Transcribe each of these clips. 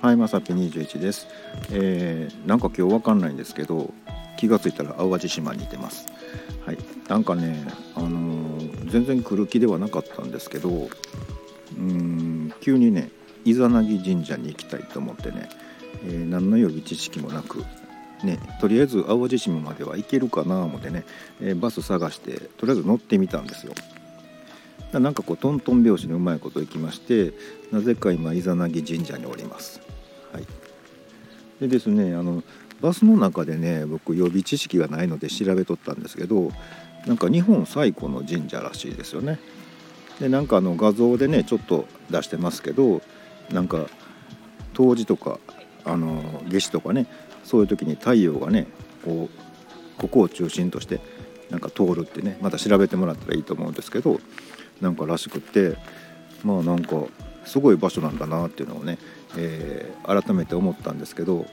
はい、まさぴ21です、えー、なんか今日わかんないんですけど、気がついたら淡路島にいてます。はい、なんかね、あのー、全然来る気ではなかったんですけど、うん、急にね、伊ザナギ神社に行きたいと思ってね、えー、何の予備知識もなく、ね、とりあえず淡路島までは行けるかな思ってね、えー、バス探してとりあえず乗ってみたんですよ。なんかこうトントン拍子にうまいこといきましてなぜか今イザナギ神社におります。はい、でですねあのバスの中でね僕予備知識がないので調べとったんですけどなんか日本最古の神社らしいですよね。でなんかあの画像でねちょっと出してますけどなんか冬至とかあの夏至とかねそういう時に太陽がねこうここを中心としてなんか通るってねまた調べてもらったらいいと思うんですけどなんからしくってまあなんかすごい場所なんだなっていうのをね、えー、改めて思ったんですけど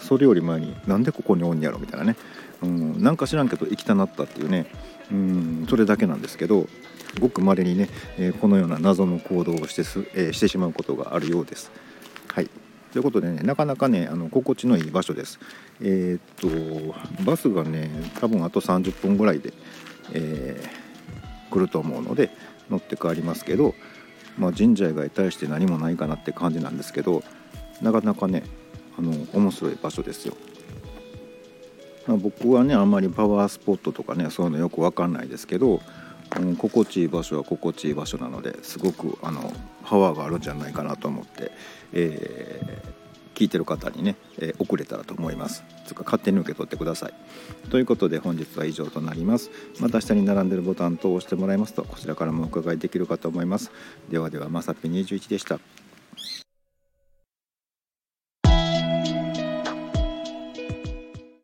それより前になんでここにおんやろみたいなね、うん、なんか知らんけど行きたなったっていうね、うん、それだけなんですけどごくまれにね、えー、このような謎の行動をしてす、えー、してしまうことがあるようです。はいということでねなかなかねあの心地のいい場所です。えー、っとバスがね多分あと30分ぐらいで、え、来ると思うので乗って帰りますけど、まあ、神社以外対して何もないかなって感じなんですけどなかなかねあの面白い場所ですよ。まあ、僕はねあんまりパワースポットとかねそういうのよく分かんないですけど、うん、心地いい場所は心地いい場所なのですごくあのパワーがあるんじゃないかなと思って、え聞いてる方にね、えー、送れたらと思います。つか勝手に受け取ってください。ということで本日は以上となります。また下に並んでるボタンと押してもらいますとこちらからもお伺いできるかと思います。ではではまさぴ21でした。